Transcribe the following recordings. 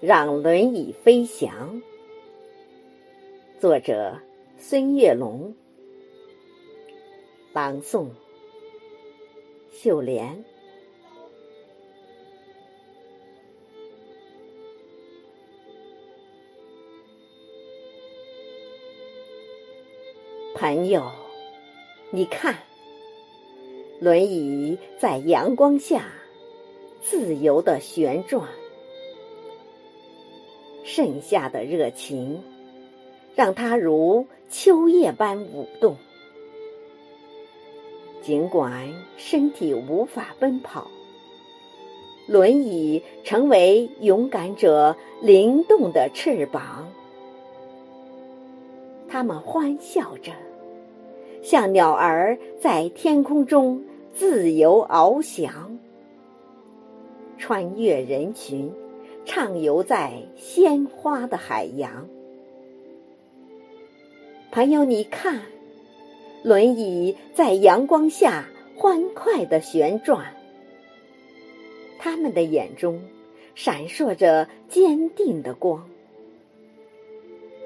让轮椅飞翔。作者：孙月龙。朗诵：秀莲。朋友，你看，轮椅在阳光下自由的旋转，盛夏的热情让它如秋叶般舞动。尽管身体无法奔跑，轮椅成为勇敢者灵动的翅膀。他们欢笑着。像鸟儿在天空中自由翱翔，穿越人群，畅游在鲜花的海洋。朋友，你看，轮椅在阳光下欢快的旋转，他们的眼中闪烁着坚定的光，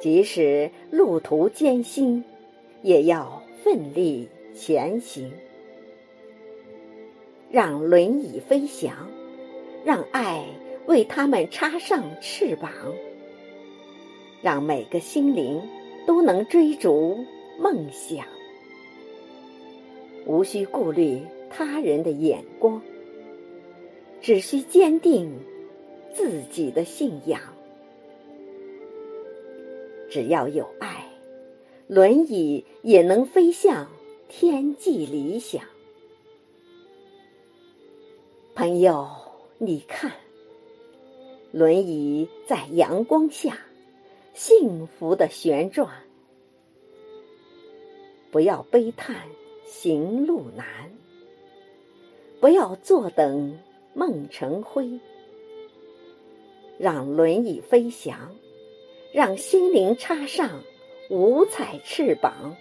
即使路途艰辛，也要。奋力前行，让轮椅飞翔，让爱为他们插上翅膀，让每个心灵都能追逐梦想，无需顾虑他人的眼光，只需坚定自己的信仰。只要有爱。轮椅也能飞向天际理想。朋友，你看，轮椅在阳光下幸福的旋转。不要悲叹行路难，不要坐等梦成灰。让轮椅飞翔，让心灵插上。五彩翅膀，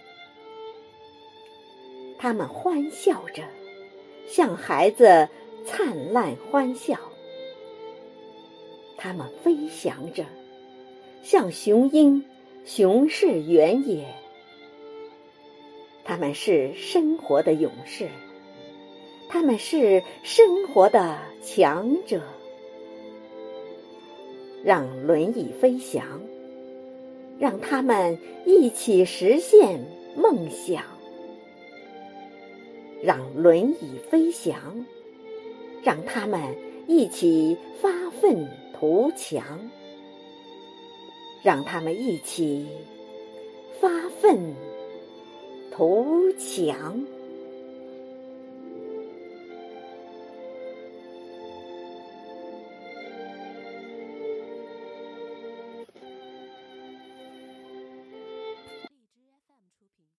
他们欢笑着，像孩子灿烂欢笑；他们飞翔着，像雄鹰雄视原野。他们是生活的勇士，他们是生活的强者。让轮椅飞翔。让他们一起实现梦想，让轮椅飞翔，让他们一起发奋图强，让他们一起发奋图强。